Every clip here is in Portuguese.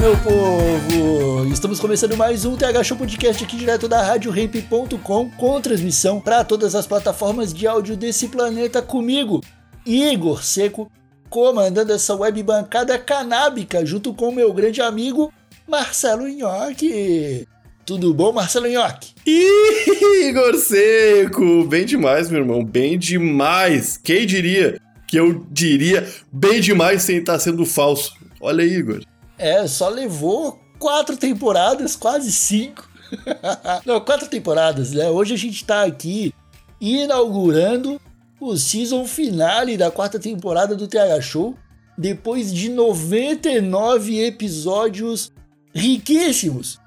Meu povo! Estamos começando mais um TH Show Podcast aqui direto da RadioRamp.com com transmissão para todas as plataformas de áudio desse planeta comigo, Igor Seco, comandando essa web bancada canábica junto com meu grande amigo Marcelo Nhoque. Tudo bom, Marcelo Nhoque? Igor Seco! Bem demais, meu irmão, bem demais! Quem diria que eu diria bem demais sem estar sendo falso? Olha aí, Igor. É, só levou quatro temporadas, quase cinco. Não, quatro temporadas, né? Hoje a gente tá aqui inaugurando o season finale da quarta temporada do TH Show. Depois de 99 episódios riquíssimos.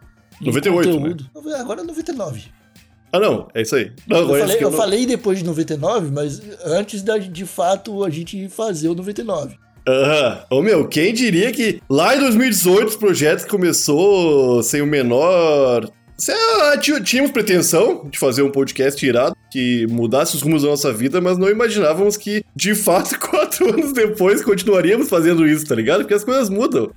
em 98, conteúdo. Agora é 99. Ah, não, é isso aí. Não, Eu, falei, eu não- falei depois de 99, mas antes da, de fato a gente fazer o 99. Aham. Ô meu, quem diria que lá em 2018 os projetos começou sem o menor. Tí- Tínhamos pretensão de fazer um podcast irado que mudasse os rumos da nossa vida, mas não imaginávamos que, de fato, quatro anos depois continuaríamos fazendo isso, tá ligado? Porque as coisas mudam.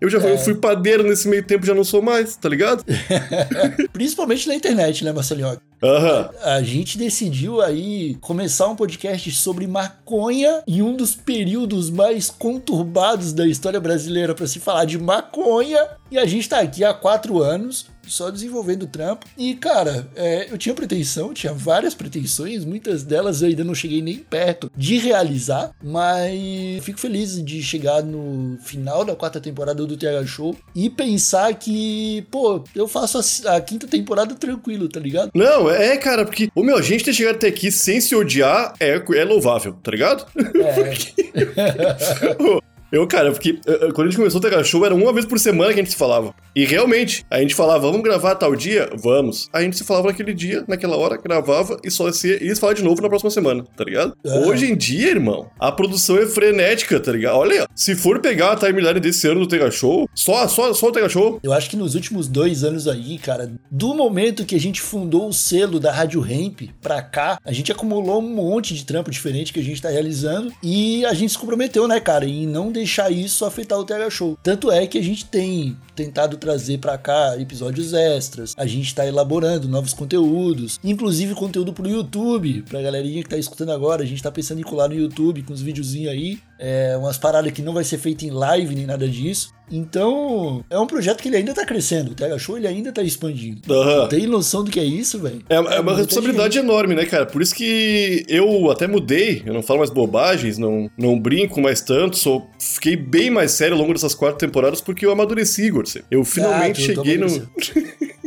Eu já fui- É. eu fui padeiro nesse meio tempo, já não sou mais, tá ligado? Principalmente na internet, né, Marcelinho? Aham. A gente decidiu aí começar um podcast sobre maconha em um dos períodos mais conturbados da história brasileira para se falar de maconha. E a gente tá aqui há quatro anos só desenvolvendo trampo. E, cara, é, eu tinha pretensão, tinha várias pretensões, muitas delas eu ainda não cheguei nem perto de realizar, mas fico feliz de chegar no final da quarta temporada do TH Show e pensar que, pô, eu faço a, a quinta temporada tranquilo, tá ligado? Não, é, cara, porque, o meu, a gente ter chegado até aqui sem se odiar é, é louvável, tá ligado? É, Eu, cara, porque quando a gente começou o TH Show, era uma vez por semana que a gente se falava. E realmente, a gente falava, vamos gravar tal dia? Vamos. A gente se falava naquele dia, naquela hora, gravava e só se falar de novo na próxima semana, tá ligado? Aham. Hoje em dia, irmão, a produção é frenética, tá ligado? Olha se for pegar a timeline desse ano do TH Show, só, só, só o TH Show, Eu acho que nos últimos dois anos aí, cara, do momento que a gente fundou o selo da Rádio Ramp pra cá, a gente acumulou um monte de trampo diferente que a gente tá realizando e a gente se comprometeu, né, cara, em não deixar isso afetar o TH Show. Tanto é que a gente tem tentado trazer pra cá episódios extras, a gente tá elaborando novos conteúdos, inclusive conteúdo pro YouTube, pra galerinha que tá escutando agora, a gente tá pensando em colar no YouTube com uns videozinhos aí, é, umas paradas que não vai ser feita em live nem nada disso. Então, é um projeto que ele ainda tá crescendo. O TH Show ele ainda tá expandindo. Aham. Tem noção do que é isso, velho? É, é uma responsabilidade enorme, né, cara? Por isso que eu até mudei, eu não falo mais bobagens, não, não brinco mais tanto, sou, fiquei bem mais sério ao longo dessas quatro temporadas porque eu amadureci, Igor. Eu finalmente Ah, tu- tu cheguei no.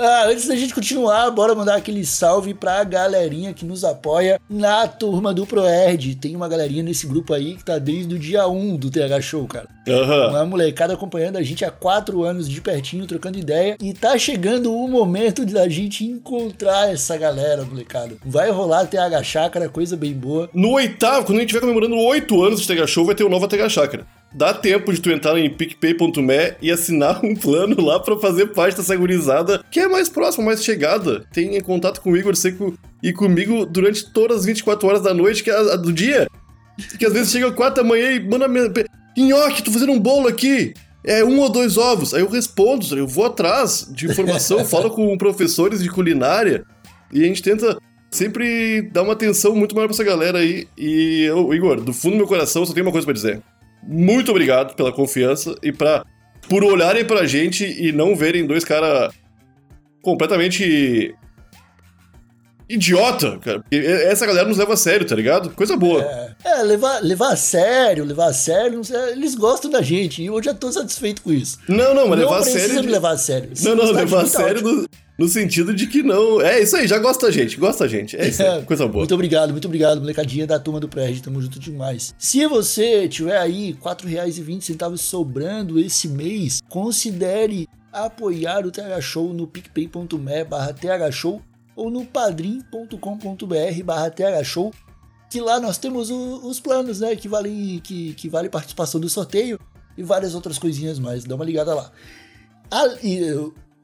Ah, antes da gente continuar, bora mandar aquele salve pra galerinha que nos apoia na turma do ProErd. Tem uma galerinha nesse grupo aí que tá desde o dia 1 do TH Show, cara. Aham. Uma molecada acompanhando a gente há quatro anos de pertinho, trocando ideia. E tá chegando o momento da gente encontrar essa galera, molecada. Vai rolar TH Chácara, coisa bem boa. No oitavo, quando a gente estiver comemorando oito anos de TH Show, vai ter o novo TH Chácara. Dá tempo de tu entrar em picpay.me e assinar um plano lá pra fazer parte dessa gurizada que é mais próxima, mais chegada. Tenha contato comigo, eu sei que e comigo durante todas as 24 horas da noite que é a, a do dia. Que às vezes chega 4 da manhã e manda Nhoque, tô fazendo um bolo aqui. É um ou dois ovos. Aí eu respondo, eu vou atrás de informação, falo com professores de culinária e a gente tenta sempre dar uma atenção muito maior pra essa galera aí. E eu, Igor, do fundo do meu coração, só tenho uma coisa pra dizer. Muito obrigado pela confiança e pra, por olharem pra gente e não verem dois caras completamente idiota, cara. Essa galera nos leva a sério, tá ligado? Coisa boa. É, levar, levar a sério, levar a sério, não sei, eles gostam da gente e eu já tô satisfeito com isso. Não, não, mas não levar a precisa sério. me levar a sério. Não, não, de levar a sério. No, sentido de que não. É isso aí, já gosta da gente, gosta da gente. É isso aí, coisa boa. Muito obrigado, muito obrigado, molecadinha da turma do Prédio. Tamo junto demais. Se você tiver aí R$ 4,20 sobrando esse mês, considere apoiar o TH Show no picpay.me barra thshow ou no padrim.com.br barra thshow que lá nós temos o, os planos, né, que vale, que, que vale participação do sorteio e várias outras coisinhas mais. Dá uma ligada lá. Ah, e,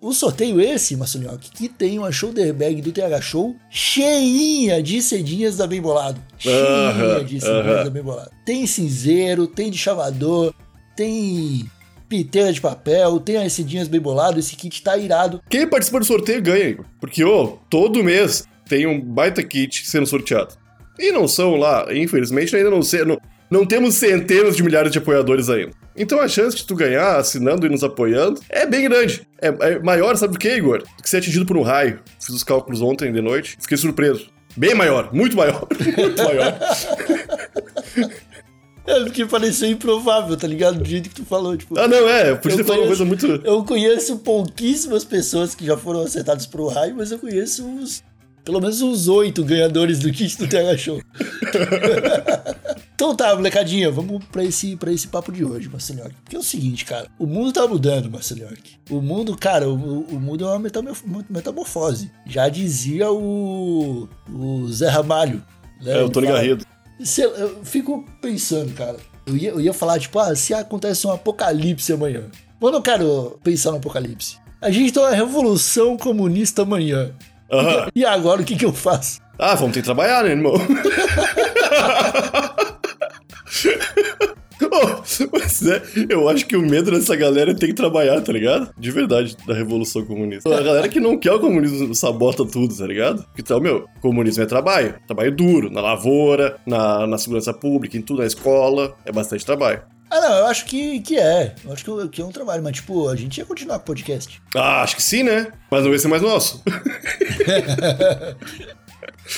o sorteio esse, Marcelinhoque, que tem uma shoulder bag do TH Show cheinha de cedinhas da Bem Bolado. Cheinha de cedinhas da Bem Bolado. Tem cinzeiro, tem de chavador, tem piteira de papel, tem as cedinhas bem bolado, esse kit tá irado. Quem participa do sorteio ganha. Porque, ô, todo mês tem um baita kit sendo sorteado. E não são lá, infelizmente, ainda não sei. Não, não temos centenas de milhares de apoiadores ainda. Então a chance de tu ganhar assinando e nos apoiando é bem grande. É, é maior, sabe por quê, Igor? Do que ser atingido por um raio. Fiz os cálculos ontem de noite, fiquei surpreso. Bem maior, muito maior, muito maior. É porque pareceu improvável, tá ligado? Do jeito que tu falou, tipo. Ah, não, é. Podia ter falado uma coisa muito. Eu conheço pouquíssimas pessoas que já foram acertadas pro raio, mas eu conheço uns. Pelo menos uns oito ganhadores do kit do TH Show. Então tá, molecadinha, vamos pra esse, pra esse papo de hoje, Marcelinho. Porque é o seguinte, cara, o mundo tá mudando, Marcelinho. O mundo, cara, o, o mundo é uma metamorfose. Já dizia o, o Zé Ramalho. Né? É, o Tony Garrido. Eu fico pensando, cara. Eu ia, eu ia falar, tipo, ah, se acontece um apocalipse amanhã. Mas eu não quero pensar no apocalipse. A gente tem uma revolução comunista amanhã. Uhum. E agora o que, que eu faço? Ah, vamos ter que trabalhar, né, irmão? mas é, eu acho que o medo dessa galera é ter que trabalhar, tá ligado? De verdade, da Revolução Comunista. A galera que não quer o comunismo sabota tudo, tá ligado? Então, meu, comunismo é trabalho. Trabalho duro, na lavoura, na, na segurança pública, em tudo, na escola. É bastante trabalho. Ah, não, eu acho que, que é. Eu acho que, que é um trabalho, mas, tipo, a gente ia continuar com o podcast. Ah, acho que sim, né? Mas não ia ser mais nosso.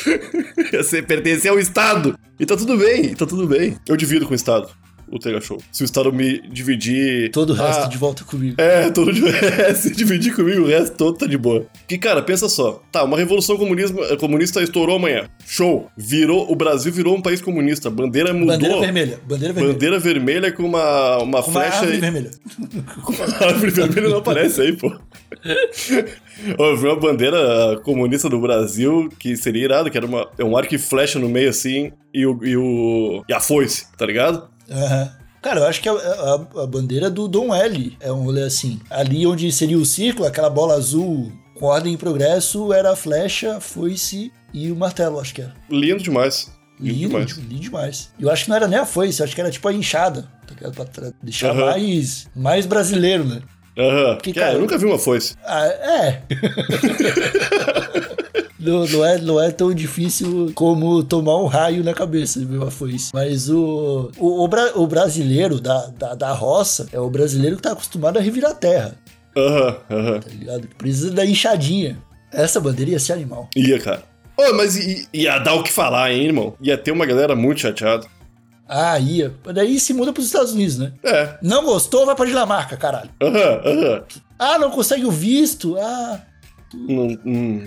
ia ser pertencer ao Estado. E tá tudo bem, tá tudo bem. Eu divido com o Estado o Tega Show. Se o Estado me dividir. Todo o resto ah, de volta comigo. É, todo de... se dividir comigo, o resto todo tá de boa. Que, cara, pensa só. Tá, uma revolução comunismo, comunista estourou amanhã. Show. Virou. O Brasil virou um país comunista. Bandeira mudou. Bandeira vermelha. Bandeira vermelha. Bandeira vermelha com uma, uma com flecha. Uma árvore vermelha. com uma árvore vermelha não aparece aí, pô. Vi uma bandeira comunista do Brasil que seria irado, que era uma, é um arco e flecha no meio assim e, o, e, o, e a foice, tá ligado? Uhum. Cara, eu acho que a, a, a, bandeira do Dom L é um rolê assim. Ali onde seria o círculo, aquela bola azul com ordem e progresso, era a flecha, foice e o martelo, acho que era. Lindo demais. Lindo, lindo demais. Lindo demais. Eu acho que não era nem a foice, acho que era tipo a enxada, tá pra deixar uhum. mais, mais brasileiro, né? Aham. Uhum. Porque, cara, é, eu nunca vi uma foice. Ah, é. Não, não, é, não é tão difícil como tomar um raio na cabeça, meu foice. Mas o, o, o, bra, o brasileiro da, da, da, roça é o brasileiro que tá acostumado a revirar a terra. Aham, uhum, aham. Uhum. Tá ligado? Precisa da enxadinha. Essa bandeira ia ser animal. Ia, cara. Oh, mas ia dar o que falar, hein, irmão? Ia ter uma galera muito chateada. Ah, ia. Daí se muda pros Estados Unidos, né? É. Não gostou, vai pra Dinamarca, caralho. Aham, uhum, aham. Ah, não consegue o visto? Ah. Não, hum.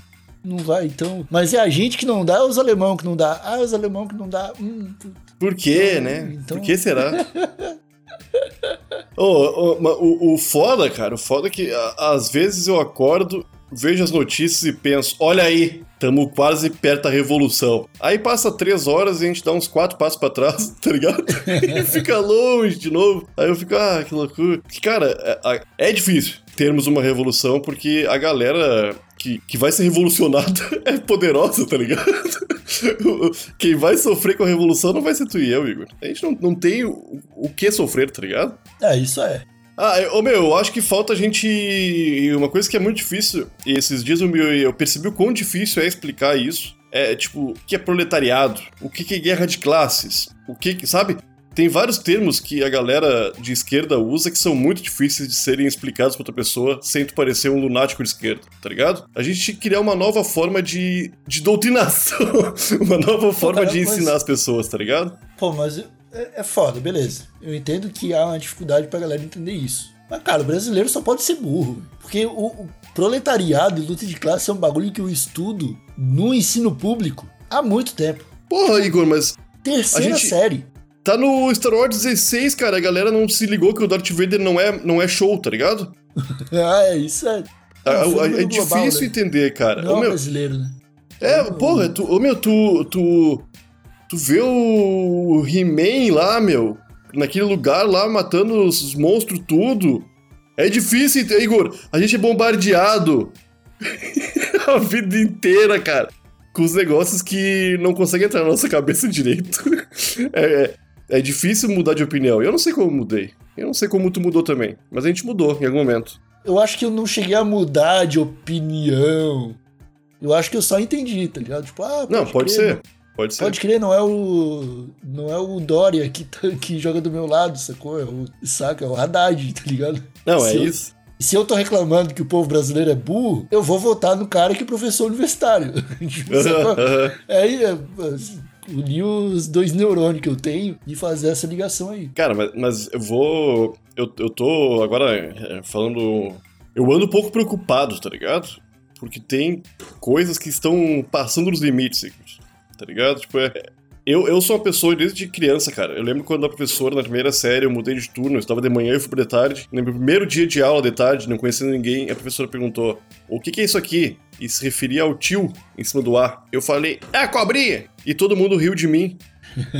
Não vai, então. Mas é a gente que não dá, é os alemão que não dá. Ah, os alemão que não dá. Hum, Por quê, né? Então... Por que será? oh, oh, o, o foda, cara, o foda é que a, às vezes eu acordo, vejo as notícias e penso, olha aí, tamo quase perto da revolução. Aí passa três horas e a gente dá uns quatro passos para trás, tá ligado? e fica longe de novo. Aí eu fico, ah, que loucura. Cara, é, é difícil termos uma revolução porque a galera que, que vai ser revolucionada é poderosa, tá ligado? Quem vai sofrer com a revolução não vai ser tu e eu, Igor. A gente não, não tem o, o que sofrer, tá ligado? É, isso é. Ah, ô meu, eu acho que falta a gente. Uma coisa que é muito difícil, e esses dias eu, eu percebi o quão difícil é explicar isso. É tipo, o que é proletariado? O que é guerra de classes? O que, sabe? Tem vários termos que a galera de esquerda usa que são muito difíceis de serem explicados pra outra pessoa sem tu parecer um lunático de esquerda, tá ligado? A gente tinha que criar uma nova forma de, de doutrinação, uma nova forma de ensinar mas... as pessoas, tá ligado? Pô, mas é, é foda, beleza. Eu entendo que há uma dificuldade pra galera entender isso. Mas, cara, o brasileiro só pode ser burro. Porque o, o proletariado e luta de classe é um bagulho que eu estudo no ensino público há muito tempo. Porra, Igor, mas Terceira gente- série. Tá no Star Wars 16, cara. A galera não se ligou que o Darth Vader não é, não é show, tá ligado? Ah, é isso é. É, um é- é global, difícil né? entender, cara. Não Ô, é meu, brasileiro, né? É, porra, tu, ô, meu, tu, tu, tu vê o He-Man lá, meu, naquele lugar lá, matando os monstros tudo. É difícil, Igor, a gente é bombardeado a vida inteira, cara, com os negócios que não conseguem entrar na nossa cabeça direito. É, é, é difícil mudar de opinião. Eu não sei como mudei. Eu não sei como tu mudou também, mas a gente mudou em algum momento. Eu acho que eu não cheguei a mudar de opinião. Eu acho que eu só entendi, tá ligado? Tipo, ah, Não, pode crer, ser. Pode ser. Pode crer, não é o. Não é o Dória que, tá- que joga do meu lado, sacou? É o, saca? É o Haddad, tá ligado? Não, é Se eu- isso. Se eu tô reclamando que o povo brasileiro é burro, eu vou votar no cara que é professor universitário. Tipo? Aham. Aí, é, unir os dois neurônios que eu tenho e fazer essa ligação aí. Cara, mas, mas eu vou. Eu, eu tô agora é, falando. Eu ando um pouco preocupado, tá ligado? Porque tem coisas que estão passando dos limites, tá ligado? Tipo, é. Eu, eu sou uma pessoa desde criança, cara. Eu lembro quando a professora, na primeira série, eu mudei de turno, eu estava de manhã e fui pra de tarde. No meu primeiro dia de aula de tarde, não conhecendo ninguém, a professora perguntou: O que, que é isso aqui? E se referia ao tio em cima do ar. Eu falei: É a cobrinha! E todo mundo riu de mim.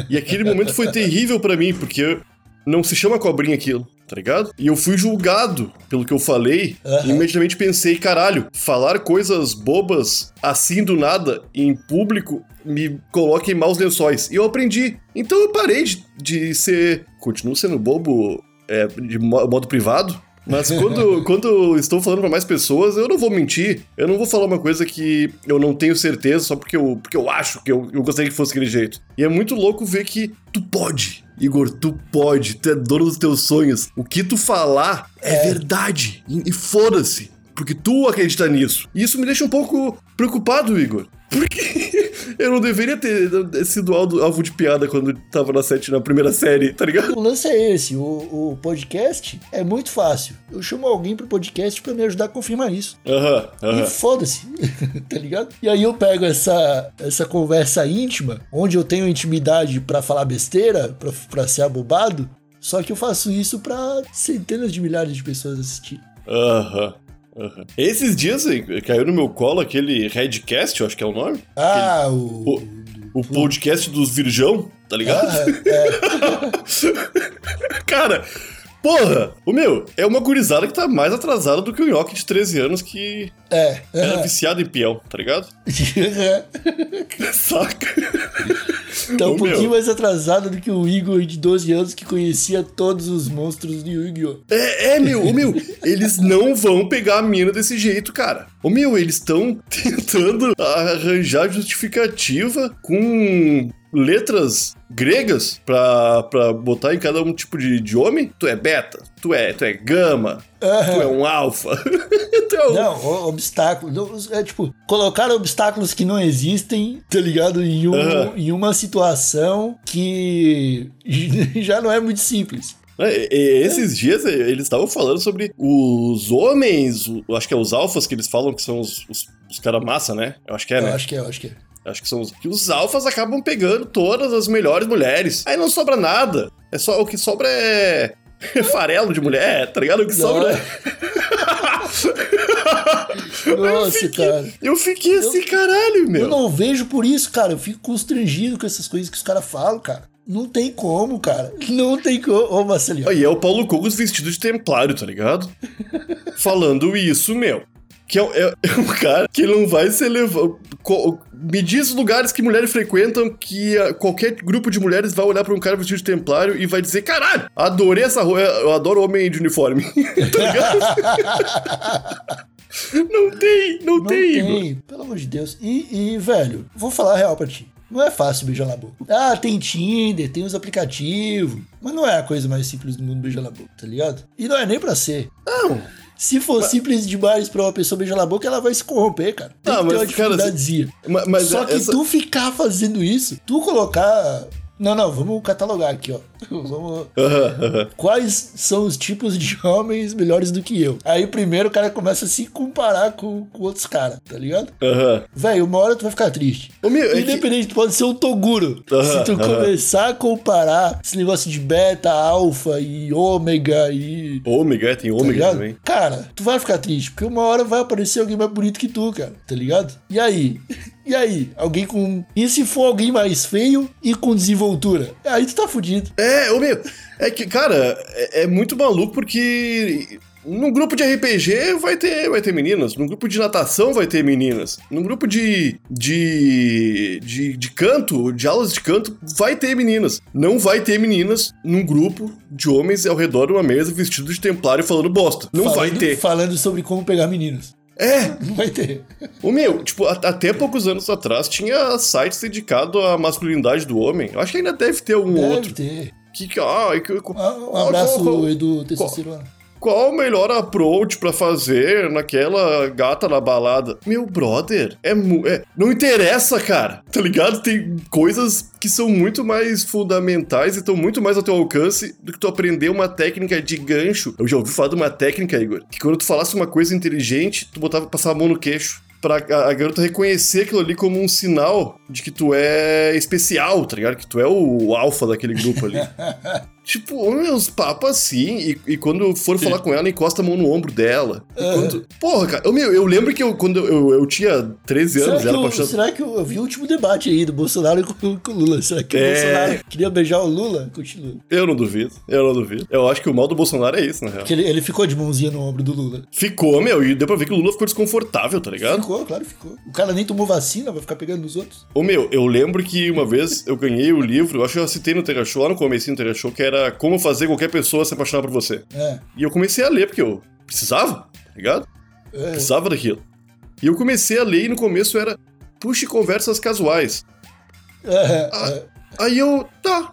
E aquele momento foi terrível pra mim, porque não se chama cobrinha aquilo, tá ligado? E eu fui julgado pelo que eu falei Aham. e imediatamente pensei, caralho, falar coisas bobas assim do nada em público me coloca em maus lençóis. E eu aprendi. Então eu parei de, de ser. Continuo sendo bobo é, de mo- modo privado. Mas quando, quando eu estou falando pra mais pessoas, eu não vou mentir. Eu não vou falar uma coisa que eu não tenho certeza só porque eu, porque eu acho que eu, eu gostaria que fosse aquele jeito. E é muito louco ver que tu pode. Igor, tu pode, tu é dono dos teus sonhos. O que tu falar é, verdade. E, e foda-se. Porque tu acredita nisso. E isso me deixa um pouco preocupado, Igor. Porque eu não deveria ter sido alvo de piada quando tava na, sete, na primeira série, tá ligado? O lance é esse, o, o podcast é muito fácil. Eu chamo alguém pro podcast pra me ajudar a confirmar isso. Aham, E foda-se, tá ligado? E aí eu pego essa, essa conversa íntima, onde eu tenho intimidade pra falar besteira, pra ser abobado, só que eu faço isso pra centenas de milhares de pessoas assistirem. Aham. Aham. Esses dias caiu no meu colo aquele Redcast, eu acho que é o nome. Ah, o... O, o podcast dos Virgão, tá ligado? Ah, é, Cara, porra, o meu, é uma gurizada que tá mais atrasada do que o Nhoque de 13 anos que é, era é. viciado em peão, tá ligado? Saca? tá um Ô, pouquinho meu. mais atrasado do que o Igor de 12 anos que conhecia todos os monstros de Yu-Gi-Oh! É, é, meu, ô, meu, eles não vão pegar a mina desse jeito, cara. Ô, meu, eles estão tentando arranjar justificativa com letras gregas pra, pra botar em cada um tipo de, de homem. Tu é beta, tu é, tu é gama, tu é um alfa. tu é um... Não, o- obstáculo. não, É tipo, colocar obstáculos que não existem, tá ligado? Em, um- Aham. em uma situação que já não é muito simples. É, e- esses dias é, eles estavam falando sobre os homens, acho que é os alfas que eles falam que são os, os, os caras massa, né? Eu acho que é, Eu né? acho que é, eu acho que é. Acho que são os. Que os alfas acabam pegando todas as melhores mulheres. Aí não sobra nada. É só o que sobra é. farelo de mulher, tá ligado? O que sobra. é- Nossa, cara. Eu fiquei assim, caralho, meu. Eu não vejo por isso, cara. Eu fico constrangido com essas coisas que os caras falam, cara. Não tem como, cara. Não tem como. Ô, Marcelinho. Aí é o Paulo Cogos vestido de templário, tá ligado? Falando isso, meu. Que é, é- é um cara que não vai ser levado. Me diz lugares que mulheres frequentam que ah, qualquer grupo de mulheres vai olhar pra um cara vestido de templário e vai dizer: caralho, adorei essa roupa, eu adoro homem de uniforme. tá ligado? não tem, não, Não tem, tem, Igor. pelo amor de Deus. E, e, velho, vou falar a real pra ti. Não é fácil beijar na boca. Ah, tem Tinder, tem os aplicativos. Mas não é a coisa mais simples do mundo beijar na boca, tá ligado? E não é nem pra ser. Não. Se for simples demais pra uma pessoa beijar na boca, ela vai se corromper, cara. Tem Ah, que ter mas, uma cara, dificuldadezinha. Ma- Mas, Só que essa- tu ficar fazendo isso, tu colocar. Não, não, vamos catalogar aqui, ó. Vamos. Aham. Quais são os tipos de homens melhores do que eu? Aí primeiro o cara começa a se comparar com, com outros caras, tá ligado? Aham. Velho, uma hora tu vai ficar triste. É Independente, tu pode ser um Toguro. Se tu começar a comparar esse negócio de beta, alfa e ômega e. Ômega, é, tem Tá ômega ligado? também. Cara, tu vai ficar triste, porque uma hora vai aparecer alguém mais bonito que tu, cara, tá ligado? E aí? E aí? Alguém com. E se for alguém mais feio e com desenvoltura? Aí tu tá fudido. É, ô meu, é que, cara, é, é muito maluco porque num grupo de RPG vai ter, vai ter meninas, num grupo de natação vai ter meninas, num grupo de, de, de, de canto, de aulas de canto, vai ter meninas. Não vai ter meninas num grupo de homens ao redor de uma mesa vestido de templário falando bosta. Não vai Falando- ter. Falando sobre como pegar meninos. É, Não vai ter. o meu, tipo, até poucos anos atrás tinha sites dedicados à masculinidade do homem. Eu acho que ainda deve ter um Deve outro. ter. Que, que, ah, que, Ah, Um abraço, qual- Edu Testosterona. Qual o melhor approach pra fazer naquela gata na balada? Meu brother, é, é não interessa, cara. Tá ligado? Tem coisas que são muito mais fundamentais e estão muito mais ao teu alcance do que tu aprender uma técnica de gancho. Eu já ouvi falar de uma técnica, Igor, que quando tu falasse uma coisa inteligente, tu botava passar a mão no queixo. Pra a, a garota reconhecer aquilo ali como um sinal de que tu é especial, tá ligado? Que tu é o, alfa daquele grupo ali. Tipo, uns papos assim, e, e quando for falar com ela, encosta a mão no ombro dela. E quando- Porra, cara, eu, meu, eu lembro que eu, quando eu, eu tinha 13 Será anos, que, era eu, será que eu, eu vi o último debate aí do Bolsonaro com, com o Lula? Será que o É. Bolsonaro queria beijar o Lula? Continua. Eu não duvido, eu não duvido. Eu acho que o mal do Bolsonaro é isso, na real. Porque ele, ele ficou de mãozinha no ombro do Lula. Ficou, meu, e deu pra ver que o Lula ficou desconfortável, tá ligado? Ficou, claro, ficou. O cara nem tomou vacina, vai ficar pegando nos outros. Ô meu, eu lembro que uma vez eu ganhei o livro, eu acho que eu citei no Tega Show, lá no comecinho do Tega Show, que era Como Fazer Qualquer Pessoa Se Apaixonar por Você. É. E eu comecei a ler, porque eu precisava, tá ligado? é. Precisava daquilo. E eu comecei a ler e no começo era puxe conversas casuais. É, Ah, é. Aí eu, tá,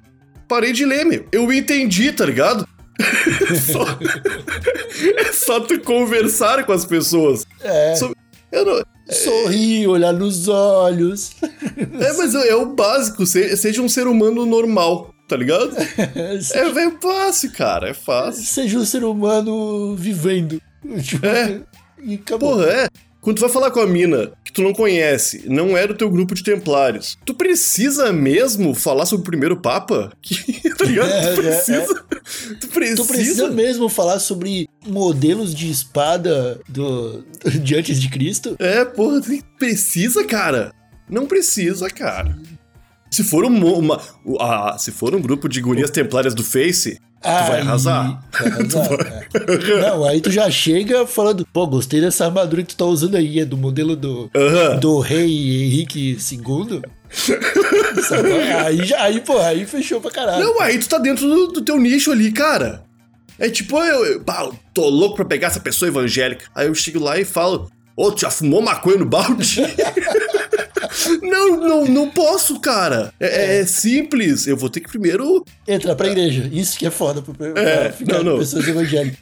parei de ler, meu. Eu entendi, tá ligado? só... é só tu conversar com as pessoas. É. Não... Sorrir, olhar nos olhos. É, mas é o básico, se- seja um ser humano normal, tá ligado? É, é fácil, cara, é fácil. Seja um ser humano vivendo. Tipo, É. E acabou. Porra, é. Quando tu vai falar com a mina que tu não conhece, não é do teu grupo de templários, tu precisa mesmo falar sobre o primeiro papa? Que, tá ligado? É, tu é, precisa. Tu precisa. Tu precisa mesmo falar sobre modelos de espada do, de antes de Cristo? É, porra, tu precisa, cara. Não precisa, cara. Se for um, uma, se for um grupo de gurias templárias do Face, vai arrasar. Vai arrasar, é. Não, aí tu já chega falando, pô, gostei dessa armadura que tu tá usando aí, é do modelo do, Aham. do rei Henrique II. Aí, já- aí, pô, aí fechou pra caralho. Não, aí tu tá dentro do, do teu nicho ali, cara. É tipo, eu, eu pá, eu tô louco pra pegar essa pessoa evangélica. Aí eu chego lá e falo, ô, tu já fumou maconha no balde? não, não, não posso, cara. É, é simples. Eu vou ter que primeiro. Entrar pra igreja. Isso que é foda pra, pra É, ficar não, não. pessoas evangélicas.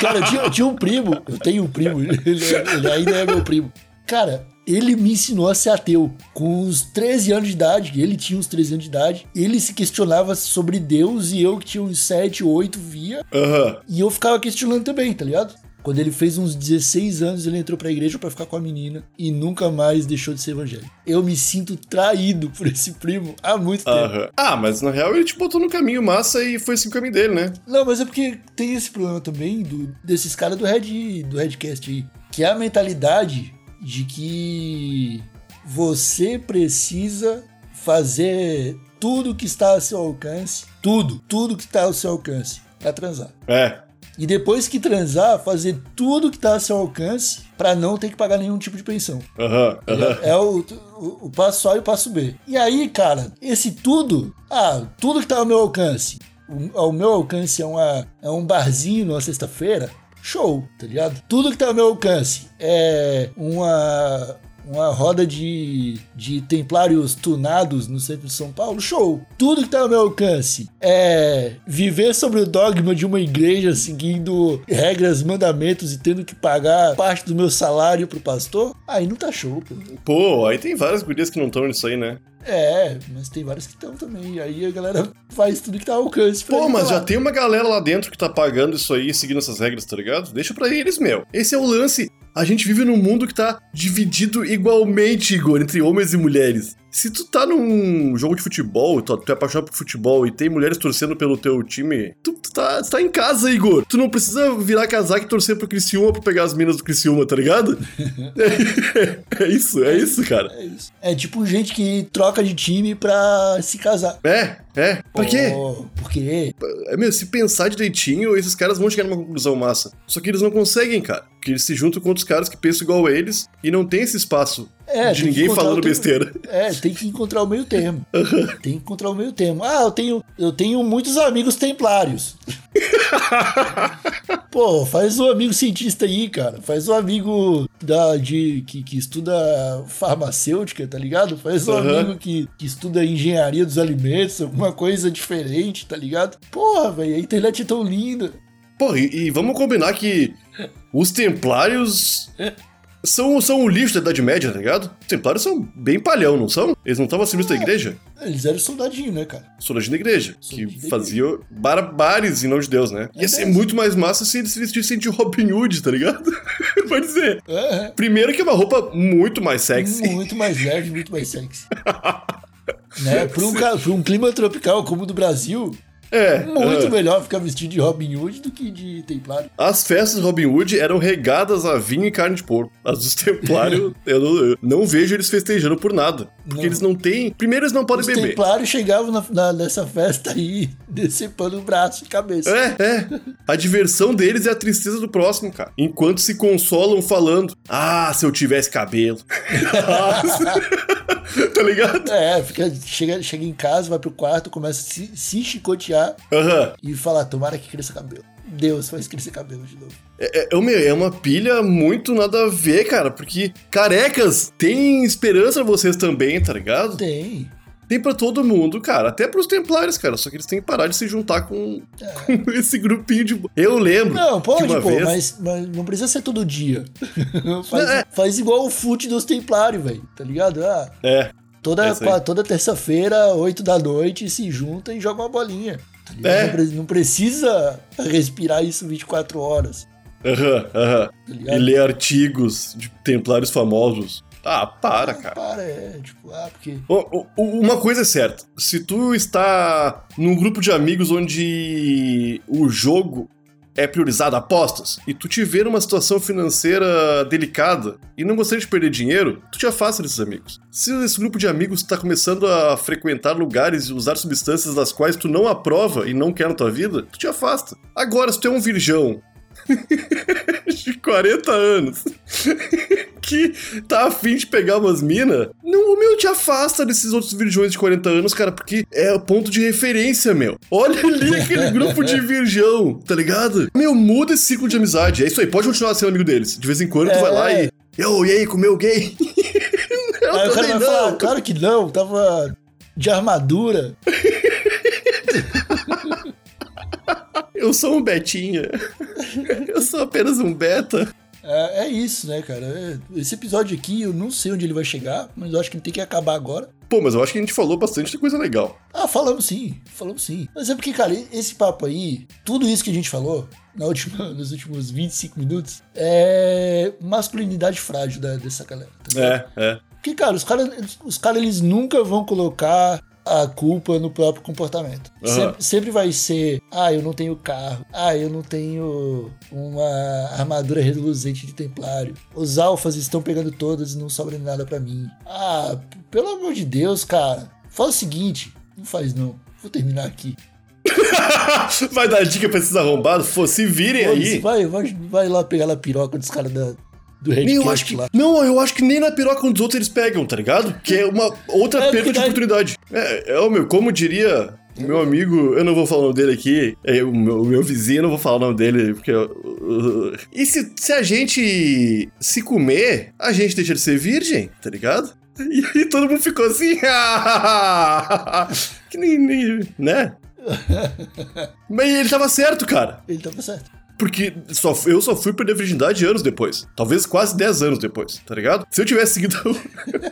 Cara, eu tinha, eu tinha um primo, eu tenho um primo, ele, ele ainda é meu primo. Cara, ele me ensinou a ser ateu. Com uns 13 anos de idade, ele tinha uns 13 anos de idade, ele se questionava sobre Deus e eu que tinha uns 7, 8 via. Aham. E eu ficava questionando também, tá ligado? Quando ele fez uns 16 anos, ele entrou pra igreja pra ficar com a menina e nunca mais deixou de ser evangélico. Eu me sinto traído por esse primo há muito tempo. Aham. Ah, mas na real ele te botou no caminho massa e foi assim o caminho dele, né? Não, mas é porque tem esse problema também do, desses caras do Red do Redcast aí, que é a mentalidade de que você precisa fazer tudo que está ao seu alcance, tudo, tudo que está ao seu alcance pra transar. É. E depois que transar, fazer tudo que tá ao seu alcance pra não ter que pagar nenhum tipo de pensão. Aham. aham. É o, o, o passo A e o passo B. E aí, cara, esse tudo, ah, tudo que tá ao meu alcance, o, ao meu alcance é, uma, é um barzinho numa sexta-feira, show, tá ligado? Tudo que tá ao meu alcance é uma uma roda de, de templários tunados no centro de São Paulo, show. Tudo que tá ao meu alcance é viver sobre o dogma de uma igreja seguindo regras, mandamentos e tendo que pagar parte do meu salário pro pastor, aí não tá show, pô. Pô, aí tem várias gurias que não estão nisso aí, né? É, mas tem vários que estão também. Aí a galera faz tudo que tá ao alcance. pra Pô, mas já tem uma galera lá dentro que tá pagando isso aí, seguindo essas regras, tá ligado? Deixa pra eles, meu. Esse é o lance. A gente vive num mundo que tá dividido igualmente, Igor, entre homens e mulheres. Se tu tá num jogo de futebol, tu, tu é apaixonado por futebol e tem mulheres torcendo pelo teu time, tu, tu tá, tu tá em casa, Igor. Tu não precisa virar casaco e torcer pro Criciúma pra pegar as minas do Criciúma, tá ligado? é, isso, é isso, cara. É isso. É tipo gente que troca de time pra se casar. É, é. Pra quê? Pô, Por quê? É, meu, se pensar direitinho, esses caras vão chegar numa conclusão massa. Só que eles não conseguem, cara. Porque eles se juntam com outros caras que pensam igual a eles e não tem esse espaço É, de ninguém falando teu- besteira. É, tem que encontrar o meio termo. Tem que encontrar o meio termo. Ah, eu tenho, eu tenho muitos amigos templários. Pô, faz um amigo cientista aí, cara. Faz um amigo da, de, que, que estuda farmacêutica, tá ligado? Faz um Aham. amigo que, que estuda engenharia dos alimentos, alguma coisa diferente, tá ligado? Porra, velho, a internet é tão linda. Pô, e, e vamos combinar que os templários são, são o lixo da Idade Média, tá ligado? Os templários são bem palhão, não são? Eles não estavam a serviço da igreja? Eles eram soldadinhos, né, cara? Soldadinho da igreja, Soldadinho que da faziam barbares em nome de Deus, né? Ia É ser mesmo. muito mais massa se eles se vestissem de Robin Hood, tá ligado? Pode dizer. É, Primeiro que é uma roupa muito mais sexy. Muito mais leve, muito mais sexy. né? Pra um, pra um clima tropical como o do Brasil, É. muito ah. melhor ficar vestido de Robin Hood do que de Templário. As festas de Robin Hood eram regadas a vinho e carne de porco. As dos Templários, eu, não, eu não vejo eles festejando por nada. Porque Não. eles não têm. Primeiro, eles não podem Os beber. Templários chegavam na, na- nessa festa aí, decepando o braço e cabeça. É, é. A diversão deles é a tristeza do próximo, cara. Enquanto se consolam falando: Ah, se eu tivesse cabelo. tá ligado? É, fica, chega, chega em casa, vai pro quarto, começa a se, se chicotear Aham. e falar: tomara que cresça cabelo. Deus faz crescer cabelo de novo. É, é, uma- é uma pilha muito nada a ver, cara. Porque carecas têm esperança vocês também, tá ligado? Tem. Tem pra todo mundo, cara. Até pros templários, cara. Só que eles têm que parar de se juntar com, com esse grupinho de. Eu lembro. Não, pode, pô, vez... mas, mas não precisa ser todo dia. faz, É. faz igual o fute dos Templários, velho, tá ligado? Ah, É. toda, É toda terça-feira, 8 da noite, se junta e joga uma bolinha. tá? É. Não, pre- não precisa respirar isso 24 horas. Aham, aham. Tá ligado? E ler artigos de templários famosos. Ah, para, Ah, cara. Para, é, tipo, ah, porque. Ó, ó, Uma coisa é certa. Se tu está num grupo de amigos onde o jogo é priorizado apostas e tu te vê numa situação financeira delicada e não gostaria de perder dinheiro, tu te afasta desses amigos. Se esse grupo de amigos está começando a frequentar lugares e usar substâncias das quais tu não aprova e não quer na tua vida, tu te afasta. Agora, se tu é um virgão de 40 anos que tá afim de pegar umas minas, não, meu, te afasta desses outros virgões de 40 anos, cara, porque é o ponto de referência, meu. Olha ali aquele grupo de virgão, tá ligado? Meu, muda esse ciclo de amizade. É isso aí, pode continuar sendo amigo deles. De vez em quando tu vai lá É. e. Eu, e aí, comeu gay? Eu Aí o cara vai falar, não. claro que não, tava de armadura. Eu sou um Betinha. Eu sou apenas um beta. É, é isso, né, cara? É- Esse episódio aqui, eu não sei onde ele vai chegar, mas eu acho que ele tem que acabar agora. Pô, mas eu acho que a gente falou bastante coisa legal. Ah, falamos sim, falamos sim. Mas é porque, cara, esse papo aí, tudo isso que a gente falou na última, nos últimos 25 minutos, é masculinidade frágil da- dessa galera. Tá? É, é. Porque, cara, os caras, os caras, eles nunca vão colocar a culpa no próprio comportamento. Aham. Sempre, sempre vai ser, ah, eu não tenho carro, ah, eu não tenho uma armadura reluzente de templário. Os alfas estão pegando todas e não sobra nada pra mim. Ah, pelo amor de Deus, cara. Fala o seguinte, não faz não. Vou terminar aqui. Vai dar dica pra esses arrombados? Pô, se virem Foda-se, aí. Vai, vai, vai lá pegar na piroca dos caras da, do Red Nem eu Cat acho que, lá. não, eu acho que nem na piroca um dos outros eles pegam, tá ligado? Que é uma outra É, perda de oportunidade. É, é, o meu, como diria O meu amigo, eu não vou falar o nome dele aqui, é, o, meu, o meu vizinho, eu não vou falar o nome dele, porque. eu- eu- E se, se a gente se comer, a gente deixa de ser virgem, tá ligado? E aí todo mundo ficou assim. que nem. nem né? Mas ele tava certo, cara. Ele tava certo. Porque só, eu só fui perder a virgindade anos depois. Talvez quase 10 anos depois, tá ligado? Se eu tivesse seguido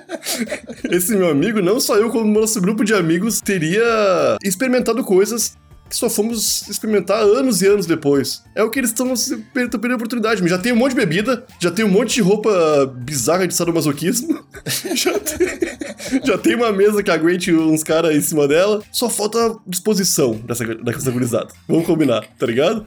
esse meu amigo, não só eu, como nosso grupo de amigos, teria experimentado coisas que só fomos experimentar anos e anos depois. É o que eles estão perdendo a oportunidade. Já tem um monte de bebida, já tem um monte de roupa bizarra de sadomasoquismo, já, tem, já tem uma mesa que aguente uns caras em cima dela. Só falta disposição dessa, dessa gurizada. Vamos combinar, tá ligado?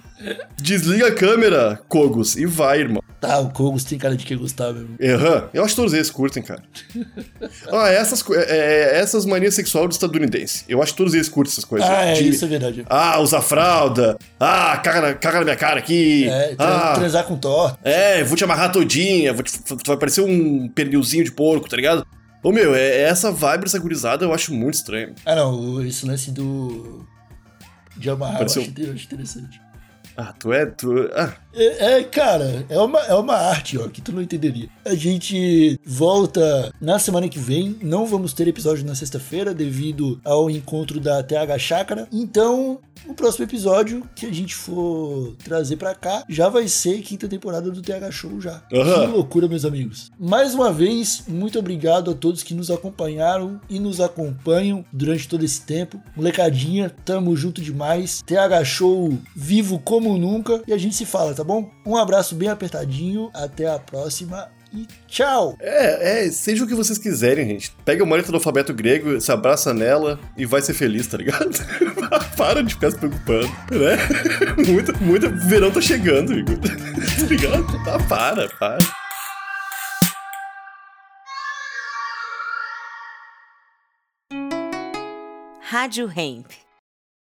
Desliga a câmera, Kogos, e vai, irmão. Tá, o Kogos tem cara de que gostar mesmo. Aham, eu acho que todos eles curtem, cara. ah, essas, é, é, essas manias sexuais do estadunidense. Eu acho que todos eles curtem essas coisas. Ah, é, De- isso é verdade. Ah, usar fralda. Ah, caga na, caga na minha cara aqui. É, tra- ah, transar com torta. é, vou te amarrar todinha. Vou te, tu vai parecer um pernilzinho de porco, tá ligado? Ô, meu, é, essa vibe dessa gurizada eu acho muito estranho. Ah, não, esse lance do. De amarrar, Pareceu- eu acho, eu acho interessante. Ah, tu é. Tu, ah, É, é, cara, é uma, é uma arte, ó, que tu não entenderia. A gente volta na semana que vem. Não vamos ter episódio na sexta-feira devido ao encontro da TH Chácara. Então, o próximo episódio que a gente for trazer pra cá já vai ser quinta temporada do TH Show já. Aham. Que loucura, meus amigos. Mais uma vez, muito obrigado a todos que nos acompanharam e nos acompanham durante todo esse tempo. Molecadinha, tamo junto demais. TH Show vivo como nunca. E a gente se fala, tá bom? Um abraço bem apertadinho. Até a próxima e tchau! é, é, seja o que vocês quiserem, gente. Pega uma letra do alfabeto grego, se abraça nela e vai ser feliz, tá ligado? Para de ficar se preocupando, né? Muito, muito. Verão tá chegando, Igor. tá ligado? Tá, para, para. Rádio Hemp.